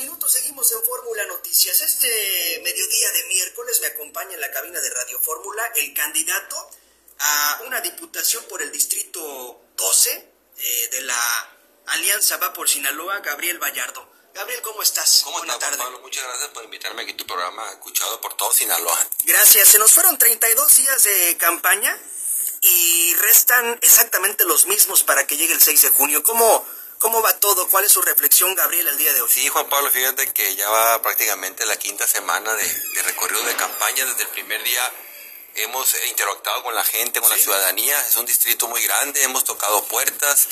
minutos seguimos en Fórmula Noticias. Este mediodía de miércoles me acompaña en la cabina de Radio Fórmula el candidato a una diputación por el distrito 12 eh, de la Alianza Va por Sinaloa, Gabriel Vallardo. Gabriel, ¿cómo estás? ¿Cómo estás, Pablo? Muchas gracias por invitarme aquí a tu programa, escuchado por todo Sinaloa. Gracias. Se nos fueron 32 días de campaña y restan exactamente los mismos para que llegue el 6 de junio. ¿Cómo, cómo va todo? ¿Cuál es su reflexión, Gabriel, el día de hoy? Sí, Juan Pablo, fíjate que ya va prácticamente la quinta semana de, recorrido de campaña. Desde el primer día hemos interactuado con la gente, con la ciudadanía. Es un distrito muy grande, hemos tocado puertas,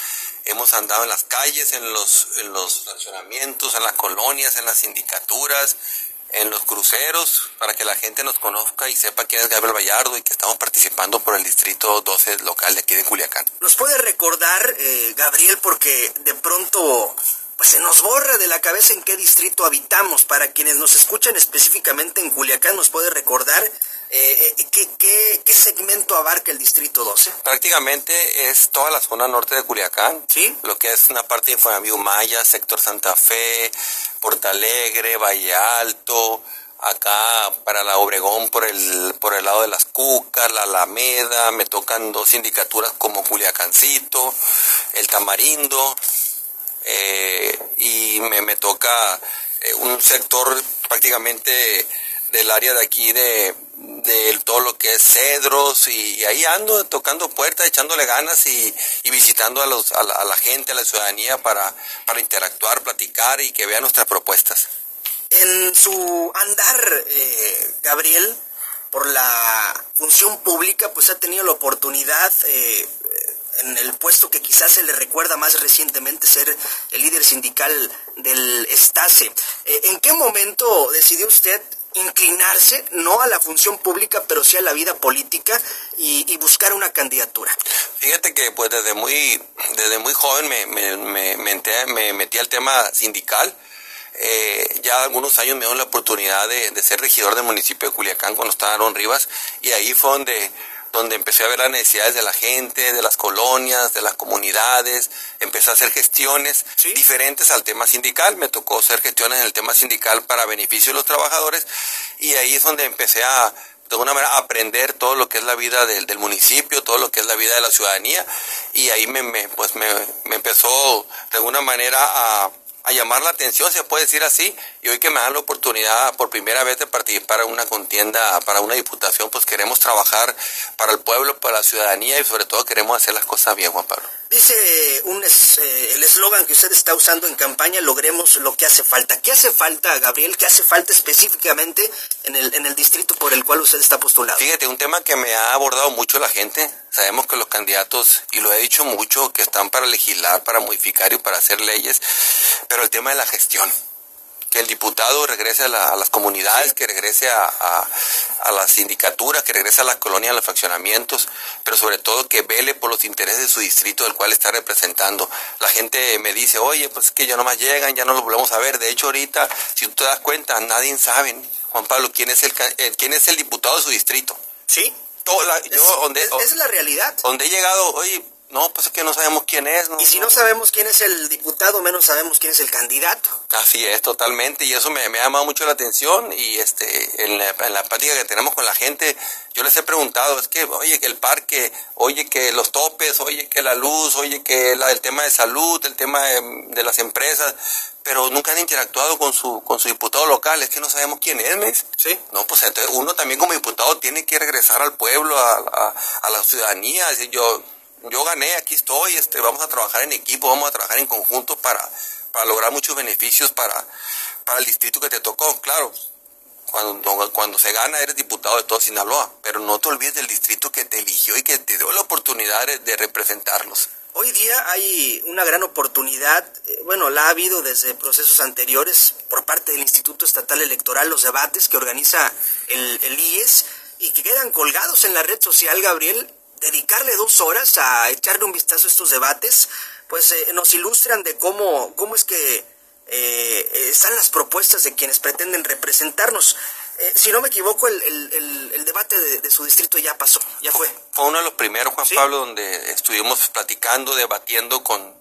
hemos andado en las calles, en los, en los estacionamientos, en las colonias, en las sindicaturas, en los cruceros para que la gente nos conozca y sepa quién es Gabriel Vallardo y que estamos participando por el distrito 12 local de aquí de Culiacán. ¿Nos puede recordar, eh, Gabriel, porque de pronto pues se nos borra de la cabeza en qué distrito habitamos? Para quienes nos escuchan específicamente en Culiacán, ¿nos puede recordar eh, eh, ¿qué, qué, qué, segmento abarca el Distrito 12? Prácticamente es toda la zona norte de Culiacán. ¿Sí? Lo que es una parte de Infonavit Maya, sector Santa Fe, Portalegre, Valle Alto, acá para la Obregón por el, por el lado de las Cucas, la Alameda, me tocan dos sindicaturas como Culiacancito, el Tamarindo, eh, y me, me toca un sector prácticamente del área de aquí de, de todo lo que es cedros y, ahí ando tocando puertas, echándole ganas y, visitando a, los, a, la, gente, a la ciudadanía para, para interactuar, platicar y que vean nuestras propuestas. En su andar, eh, Gabriel, por la función pública, pues ha tenido la oportunidad eh, en el puesto que quizás se le recuerda más recientemente ser el líder sindical del Estase. Eh, ¿En qué momento decidió usted inclinarse no a la función pública, pero sí a la vida política y, buscar una candidatura? Fíjate que pues desde muy, desde muy joven me, me, me, me metí al tema sindical. Eh, ya algunos años me dio la oportunidad de, de, ser regidor del municipio de Culiacán cuando estaba Aaron Rivas y ahí fue donde donde empecé a ver las necesidades de la gente, de las colonias, de las comunidades, empecé a hacer gestiones diferentes al tema sindical, me tocó hacer gestiones en el tema sindical para beneficio de los trabajadores y ahí es donde empecé a de alguna manera aprender todo lo que es la vida del, del municipio, todo lo que es la vida de la ciudadanía. Y ahí me, me pues me, me empezó de alguna manera a a llamar la atención, se puede decir así, y hoy que me dan la oportunidad por primera vez de participar en una contienda para una diputación, pues queremos trabajar para el pueblo, para la ciudadanía y sobre todo queremos hacer las cosas bien, Juan Pablo. Dice un eh, el eslogan que usted está usando en campaña, logremos lo que hace falta. ¿Qué hace falta, Gabriel? ¿Qué hace falta específicamente en el, en el distrito por el cual usted está postulado? Fíjate, un tema que me ha abordado mucho la gente. Sabemos que los candidatos, y lo he dicho mucho, que están para legislar, para modificar y para hacer leyes, pero el tema de la gestión que el diputado regrese a, las comunidades, que regrese a, a, la sindicatura, que regrese a las colonias, a los fraccionamientos, pero sobre todo que vele por los intereses de su distrito del cual está representando. La gente me dice, oye, pues es que ya no más llegan, ya no lo volvemos a ver. De hecho, ahorita, si tú te das cuenta, nadie sabe, Juan Pablo, quién es el, eh, quién es el diputado de su distrito. Sí. yo, es, es la realidad. Donde he llegado, oye, no, pues es que no sabemos quién es. y si no, sabemos quién es el diputado, menos sabemos quién es el candidato. Así es, totalmente. Y eso me, ha llamado mucho la atención. Y este, en la, en la práctica que tenemos con la gente, yo les he preguntado, es que, oye, que el parque, oye, que los topes, oye, que la luz, oye, que la, el tema de salud, el tema de, las empresas, pero nunca han interactuado con su, con su diputado local. Es que no sabemos quién es, ¿mes? Sí. No, pues entonces uno también como diputado tiene que regresar al pueblo, a, a, a la ciudadanía. Decir, yo yo gané, aquí estoy, este, vamos a trabajar en equipo, vamos a trabajar en conjunto para, para lograr muchos beneficios para, para el distrito que te tocó, claro. Cuando, cuando se gana eres diputado de todo Sinaloa, pero no te olvides del distrito que te eligió y que te dio la oportunidad de, representarlos. Hoy día hay una gran oportunidad, eh, bueno, la ha habido desde procesos anteriores por parte del Instituto Estatal Electoral, los debates que organiza el, el IES y que quedan colgados en la red social, Gabriel, dedicarle dos horas a echarle un vistazo a estos debates, pues eh, nos ilustran de cómo, cómo es que eh, están las propuestas de quienes pretenden representarnos. Eh, si no me equivoco, el, el, debate de, su distrito ya pasó, ya fue. Fue uno de los primeros, Juan Pablo, donde estuvimos platicando, debatiendo con,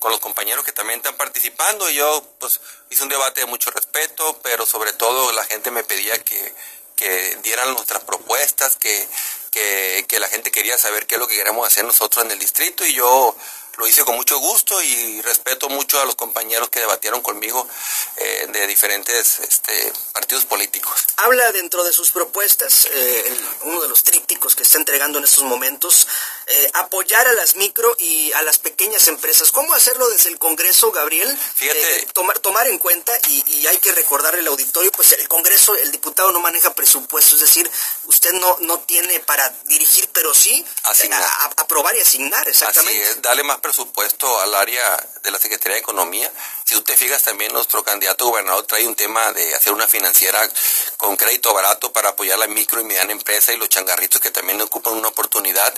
con los compañeros que también están participando y yo pues hice un debate de mucho respeto, pero sobre todo la gente me pedía que, que dieran nuestras propuestas, que, que, la gente quería saber qué es lo que queremos hacer nosotros en el distrito y yo lo hice con mucho gusto y respeto mucho a los compañeros que debatieron conmigo eh, de diferentes este, partidos políticos. Habla dentro de sus propuestas, eh, uno de los trípticos que está entregando en estos momentos, eh, apoyar a las micro y a las pequeñas empresas. ¿Cómo hacerlo desde el Congreso, Gabriel? Fíjate. tomar, tomar en cuenta, y, y, hay que recordarle al auditorio, pues el Congreso, el diputado no maneja presupuesto, es decir, usted no, no tiene para dirigir, pero sí a, aprobar y asignar, exactamente. Así es, dale más presupuesto al área de la Secretaría de Economía. Si tú te fijas también, nuestro candidato gobernador trae un tema de hacer una financiera con crédito barato para apoyar la micro y mediana empresa y los changarritos que también ocupan una oportunidad.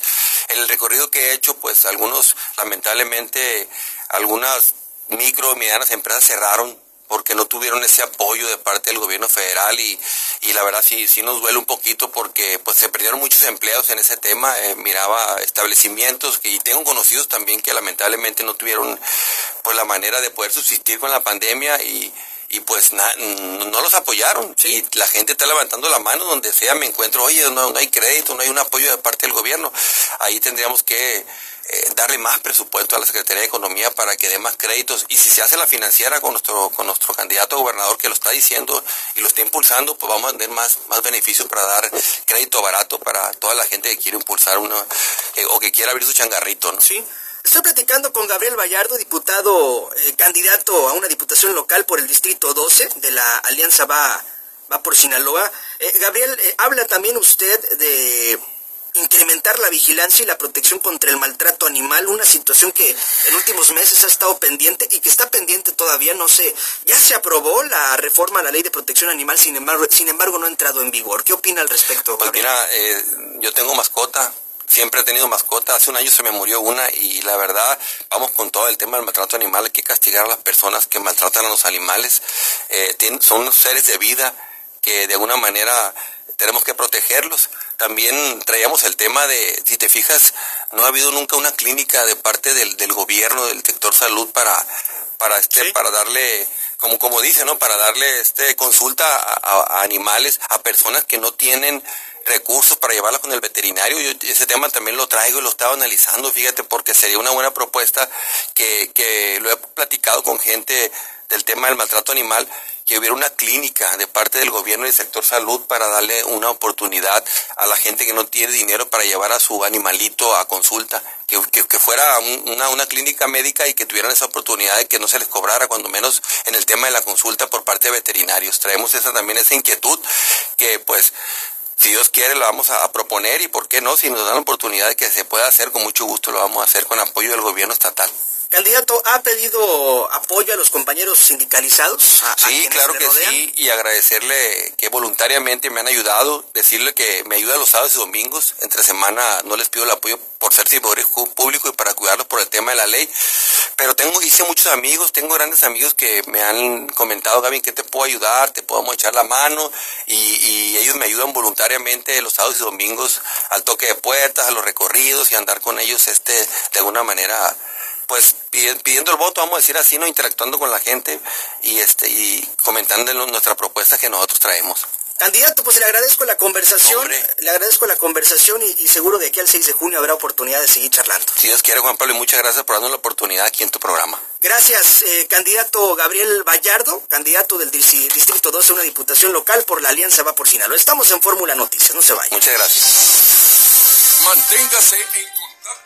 En el recorrido que he hecho, pues algunos, lamentablemente, algunas micro y medianas empresas cerraron porque no tuvieron ese apoyo de parte del gobierno federal y, y la verdad sí, sí nos duele un poquito porque pues se perdieron muchos empleados en ese tema, eh, miraba establecimientos y tengo conocidos también que lamentablemente no tuvieron pues la manera de poder subsistir con la pandemia y, y pues no los apoyaron. Y la gente está levantando la mano donde sea, me encuentro, oye, no, no hay crédito, no hay un apoyo de parte del gobierno. Ahí tendríamos que eh, darle más presupuesto a la Secretaría de Economía para que dé más créditos. Y si se hace la financiera con nuestro, con nuestro candidato a gobernador que lo está diciendo y lo está impulsando, pues vamos a tener más, más beneficios para dar crédito barato para toda la gente que quiere impulsar uno eh, o que quiera abrir su changarrito. ¿no? Sí. Estoy platicando con Gabriel Vallardo, diputado, eh, candidato a una diputación local por el Distrito 12 de la Alianza Va, va por Sinaloa. Gabriel, habla también usted de vigilancia y la protección contra el maltrato animal, una situación que en últimos meses ha estado pendiente y que está pendiente todavía, no sé, ya se aprobó la reforma a la ley de protección animal, sin embargo, sin embargo no ha entrado en vigor. ¿Qué opina al respecto? Pues mira, eh, yo tengo mascota, siempre he tenido mascota, hace un año se me murió una y la verdad, vamos con todo el tema del maltrato animal, hay que castigar a las personas que maltratan a los animales, eh, son seres de vida que de alguna manera tenemos que protegerlos. También traíamos el tema de, si te fijas, no ha habido nunca una clínica de parte del, del gobierno, del sector salud para, para este, para darle, como, como dice, ¿no? Para darle este consulta a, a, animales, a personas que no tienen recursos para llevarlas con el veterinario. Yo ese tema también lo traigo y lo estaba analizando, fíjate, porque sería una buena propuesta que, que lo he platicado con gente del tema del maltrato animal que hubiera una clínica de parte del gobierno y del sector salud para darle una oportunidad a la gente que no tiene dinero para llevar a su animalito a consulta, que, que, fuera una, una clínica médica y que tuvieran esa oportunidad de que no se les cobrara, cuando menos en el tema de la consulta por parte de veterinarios. Traemos esa también esa inquietud que pues si Dios quiere lo vamos a, proponer y por qué no, si nos dan la oportunidad de que se pueda hacer, con mucho gusto lo vamos a hacer con apoyo del gobierno estatal. Candidato, ¿ha pedido apoyo a los compañeros sindicalizados? sí, claro que sí, y agradecerle que voluntariamente me han ayudado, decirle que me ayuda los sábados y domingos, entre semana no les pido el apoyo por ser servidores públicos y para cuidarlos por el tema de la ley, pero tengo, hice muchos amigos, tengo grandes amigos que me han comentado, Gaby, que te puedo ayudar, te podemos echar la mano, y, y ellos me ayudan voluntariamente los sábados y domingos al toque de puertas, a los recorridos y andar con ellos este de alguna manera pues pidiendo el voto, vamos a decir así, no interactuando con la gente y este y comentando nuestra propuesta que nosotros traemos. Candidato, pues le agradezco la conversación, le agradezco la conversación y, seguro de aquí al 6 de junio habrá oportunidad de seguir charlando. Si Dios quiere, Juan Pablo, y muchas gracias por darnos la oportunidad aquí en tu programa. Gracias, eh, candidato Gabriel Vallardo, candidato del Distrito 12, una diputación local por la Alianza Va por Sinaloa. Estamos en Fórmula Noticias, no se vaya. Muchas gracias. Manténgase en